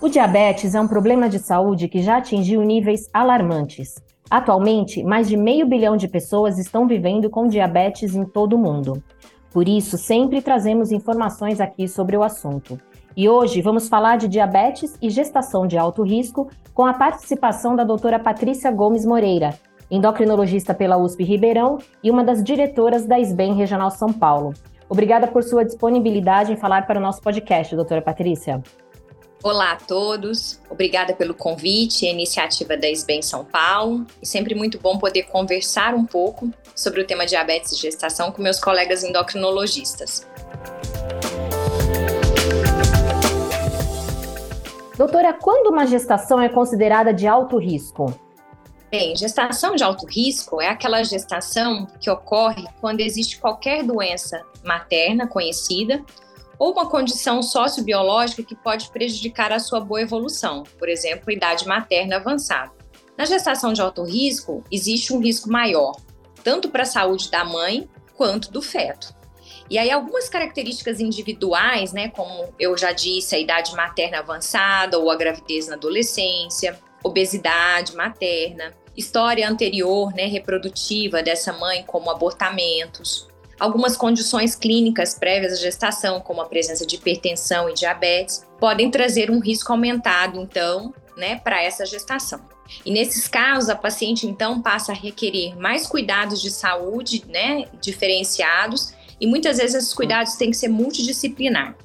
O diabetes é um problema de saúde que já atingiu níveis alarmantes. Atualmente, mais de meio bilhão de pessoas estão vivendo com diabetes em todo o mundo. Por isso, sempre trazemos informações aqui sobre o assunto. E hoje vamos falar de diabetes e gestação de alto risco com a participação da doutora Patrícia Gomes Moreira, endocrinologista pela USP Ribeirão e uma das diretoras da SBEM Regional São Paulo. Obrigada por sua disponibilidade em falar para o nosso podcast, doutora Patrícia. Olá a todos, obrigada pelo convite e a iniciativa da SBEM São Paulo. E sempre muito bom poder conversar um pouco sobre o tema diabetes e gestação com meus colegas endocrinologistas. Doutora, quando uma gestação é considerada de alto risco? Bem, gestação de alto risco é aquela gestação que ocorre quando existe qualquer doença materna conhecida ou uma condição sociobiológica que pode prejudicar a sua boa evolução, por exemplo, idade materna avançada. Na gestação de alto risco, existe um risco maior, tanto para a saúde da mãe quanto do feto. E aí, algumas características individuais, né, como eu já disse, a idade materna avançada ou a gravidez na adolescência, obesidade materna, história anterior, né, reprodutiva dessa mãe, como abortamentos, Algumas condições clínicas prévias à gestação, como a presença de hipertensão e diabetes, podem trazer um risco aumentado, então, né, para essa gestação. E nesses casos, a paciente então passa a requerer mais cuidados de saúde, né, diferenciados, e muitas vezes esses cuidados têm que ser multidisciplinar.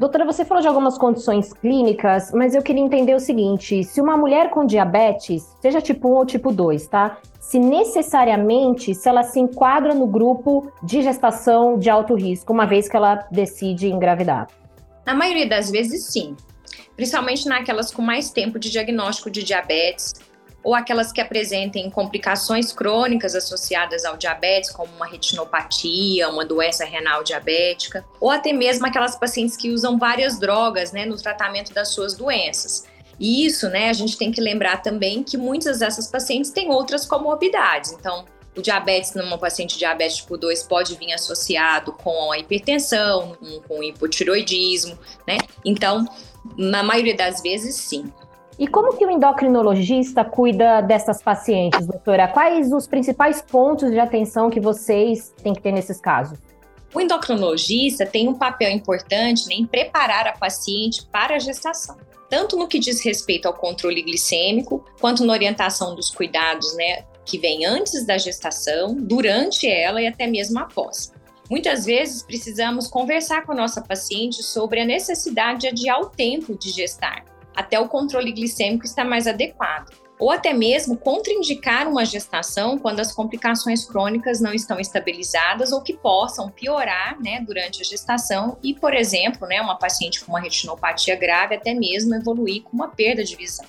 Doutora, você falou de algumas condições clínicas, mas eu queria entender o seguinte: se uma mulher com diabetes, seja tipo 1 ou tipo 2, tá? Se necessariamente se ela se enquadra no grupo de gestação de alto risco, uma vez que ela decide engravidar. Na maioria das vezes, sim. Principalmente naquelas com mais tempo de diagnóstico de diabetes, ou aquelas que apresentem complicações crônicas associadas ao diabetes, como uma retinopatia, uma doença renal diabética, ou até mesmo aquelas pacientes que usam várias drogas né, no tratamento das suas doenças. E isso, né, a gente tem que lembrar também que muitas dessas pacientes têm outras comorbidades. Então, o diabetes numa paciente diabetes tipo 2 pode vir associado com a hipertensão, com o hipotiroidismo, né? Então, na maioria das vezes, sim. E como que o endocrinologista cuida dessas pacientes, doutora? Quais os principais pontos de atenção que vocês têm que ter nesses casos? O endocrinologista tem um papel importante né, em preparar a paciente para a gestação, tanto no que diz respeito ao controle glicêmico, quanto na orientação dos cuidados né, que vem antes da gestação, durante ela e até mesmo após. Muitas vezes precisamos conversar com a nossa paciente sobre a necessidade de adiar o tempo de gestar, até o controle glicêmico está mais adequado. Ou até mesmo contraindicar uma gestação quando as complicações crônicas não estão estabilizadas ou que possam piorar né, durante a gestação e, por exemplo, né, uma paciente com uma retinopatia grave até mesmo evoluir com uma perda de visão.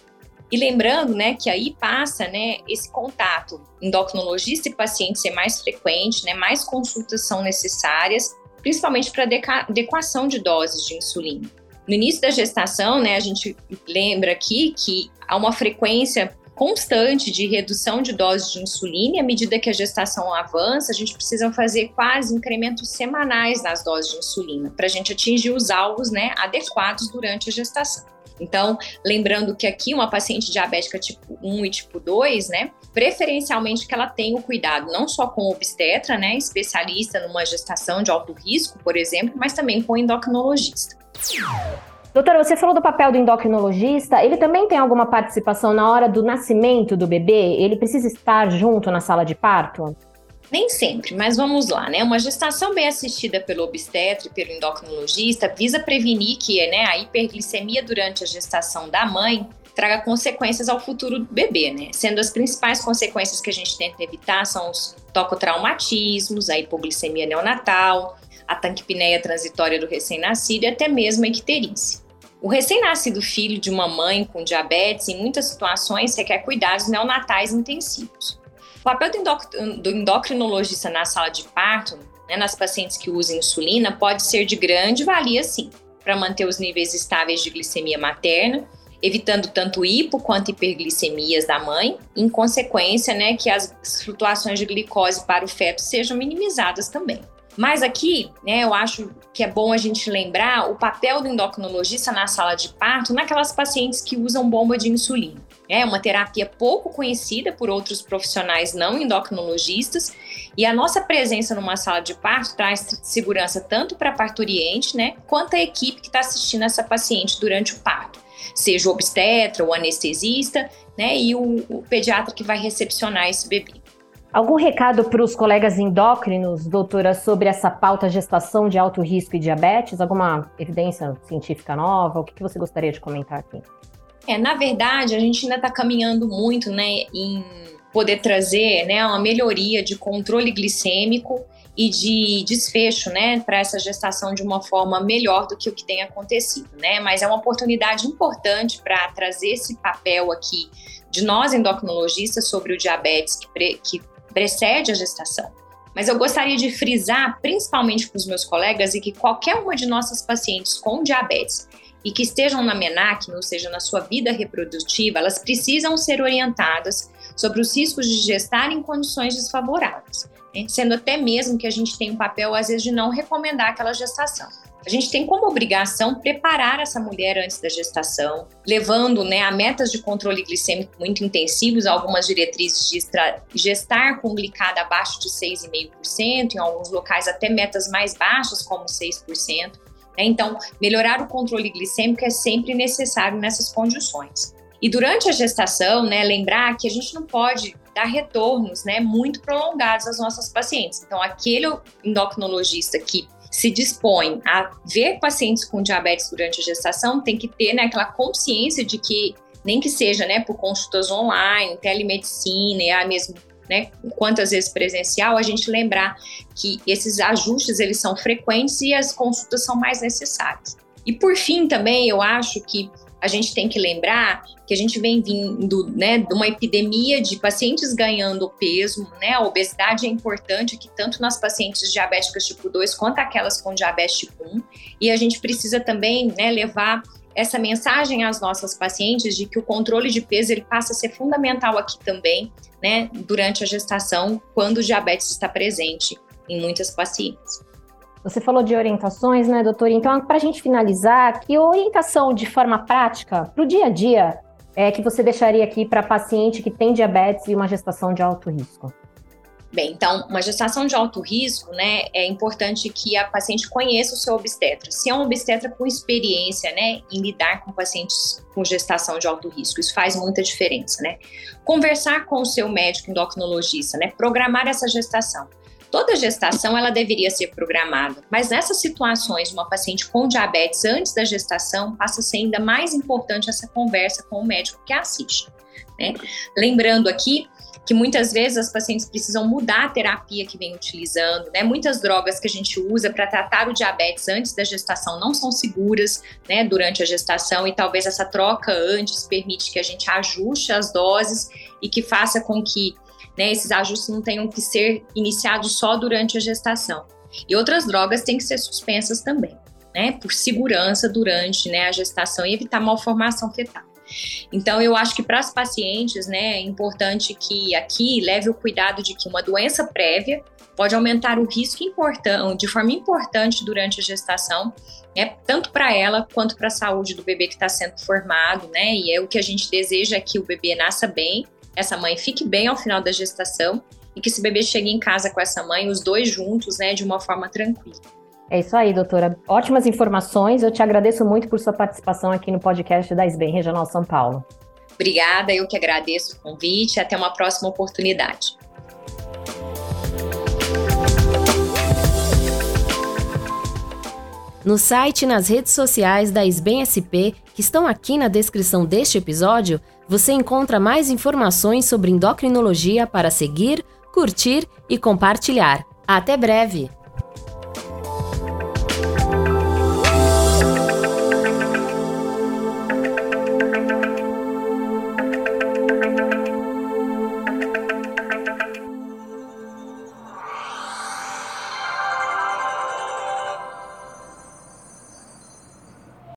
E lembrando, né, que aí passa, né, esse contato endocrinologista e paciente ser mais frequente, né, mais consultas são necessárias, principalmente para adequação de doses de insulina. No início da gestação, né, a gente lembra aqui que há uma frequência constante de redução de doses de insulina e à medida que a gestação avança, a gente precisa fazer quase incrementos semanais nas doses de insulina para a gente atingir os alvos né, adequados durante a gestação. Então, lembrando que aqui uma paciente diabética tipo 1 e tipo 2, né, preferencialmente que ela tenha o cuidado não só com obstetra, né, especialista numa gestação de alto risco, por exemplo, mas também com endocrinologista. Doutora, você falou do papel do endocrinologista. Ele também tem alguma participação na hora do nascimento do bebê? Ele precisa estar junto na sala de parto? Nem sempre, mas vamos lá, né? Uma gestação bem assistida pelo obstetra e pelo endocrinologista visa prevenir que né, a hiperglicemia durante a gestação da mãe traga consequências ao futuro do bebê, né? Sendo as principais consequências que a gente tenta evitar são os tocotraumatismos, a hipoglicemia neonatal, a tanquipneia transitória do recém-nascido e até mesmo a icterícia. O recém-nascido filho de uma mãe com diabetes, em muitas situações, requer cuidados neonatais intensivos. O papel do endocrinologista na sala de parto, né, nas pacientes que usam insulina, pode ser de grande valia, sim, para manter os níveis estáveis de glicemia materna, evitando tanto hipo quanto hiperglicemias da mãe, em consequência, né, que as flutuações de glicose para o feto sejam minimizadas também. Mas aqui, né, eu acho que é bom a gente lembrar o papel do endocrinologista na sala de parto naquelas pacientes que usam bomba de insulina. É uma terapia pouco conhecida por outros profissionais não endocrinologistas e a nossa presença numa sala de parto traz segurança tanto para a parturiente, né, quanto a equipe que está assistindo essa paciente durante o parto, seja o obstetra, o anestesista, né, e o, o pediatra que vai recepcionar esse bebê. Algum recado para os colegas endócrinos, doutora, sobre essa pauta gestação de alto risco e diabetes? Alguma evidência científica nova? O que, que você gostaria de comentar aqui? É, na verdade, a gente ainda está caminhando muito né, em poder trazer né, uma melhoria de controle glicêmico e de desfecho né, para essa gestação de uma forma melhor do que o que tem acontecido. Né? Mas é uma oportunidade importante para trazer esse papel aqui de nós endocrinologistas sobre o diabetes que, pre, que precede a gestação. Mas eu gostaria de frisar, principalmente para os meus colegas, e que qualquer uma de nossas pacientes com diabetes e que estejam na MENAC, ou seja, na sua vida reprodutiva, elas precisam ser orientadas sobre os riscos de gestar em condições desfavoráveis, né? sendo até mesmo que a gente tem um papel, às vezes, de não recomendar aquela gestação. A gente tem como obrigação preparar essa mulher antes da gestação, levando né, a metas de controle glicêmico muito intensivos, algumas diretrizes de gestar com glicada abaixo de 6,5%, em alguns locais até metas mais baixas, como 6%. Né? Então, melhorar o controle glicêmico é sempre necessário nessas condições. E durante a gestação, né, lembrar que a gente não pode dar retornos né, muito prolongados às nossas pacientes. Então, aquele endocrinologista que se dispõe a ver pacientes com diabetes durante a gestação tem que ter né, aquela consciência de que, nem que seja né, por consultas online, telemedicina e a mesmo né, quantas vezes presencial, a gente lembrar que esses ajustes eles são frequentes e as consultas são mais necessárias. E por fim também eu acho que a gente tem que lembrar que a gente vem vindo né, de uma epidemia de pacientes ganhando peso, né? A obesidade é importante aqui, tanto nas pacientes diabéticas tipo 2 quanto aquelas com diabetes tipo 1. E a gente precisa também né, levar essa mensagem às nossas pacientes de que o controle de peso ele passa a ser fundamental aqui também, né, durante a gestação, quando o diabetes está presente em muitas pacientes. Você falou de orientações, né, doutor? Então, para a gente finalizar, que orientação de forma prática para o dia a dia é que você deixaria aqui para paciente que tem diabetes e uma gestação de alto risco? Bem, então, uma gestação de alto risco, né, é importante que a paciente conheça o seu obstetra. Se é um obstetra com experiência, né, em lidar com pacientes com gestação de alto risco, isso faz muita diferença, né? Conversar com o seu médico endocrinologista, né, programar essa gestação. Toda gestação ela deveria ser programada, mas nessas situações, uma paciente com diabetes antes da gestação passa a ser ainda mais importante essa conversa com o médico que assiste. Né? Lembrando aqui que muitas vezes as pacientes precisam mudar a terapia que vem utilizando, né? Muitas drogas que a gente usa para tratar o diabetes antes da gestação não são seguras, né, durante a gestação e talvez essa troca antes permite que a gente ajuste as doses e que faça com que né, esses ajustes não tenham que ser iniciados só durante a gestação. E outras drogas têm que ser suspensas também, né, por segurança durante né, a gestação e evitar malformação fetal. Então, eu acho que para as pacientes, né, é importante que aqui leve o cuidado de que uma doença prévia pode aumentar o risco de forma importante durante a gestação, né, tanto para ela quanto para a saúde do bebê que está sendo formado, né, e é o que a gente deseja que o bebê nasça bem, essa mãe fique bem ao final da gestação e que esse bebê chegue em casa com essa mãe, os dois juntos, né, de uma forma tranquila. É isso aí, doutora. Ótimas informações. Eu te agradeço muito por sua participação aqui no podcast da SBEM Regional São Paulo. Obrigada, eu que agradeço o convite. Até uma próxima oportunidade. No site e nas redes sociais da SBEM SP, que estão aqui na descrição deste episódio, você encontra mais informações sobre endocrinologia para seguir, curtir e compartilhar. Até breve!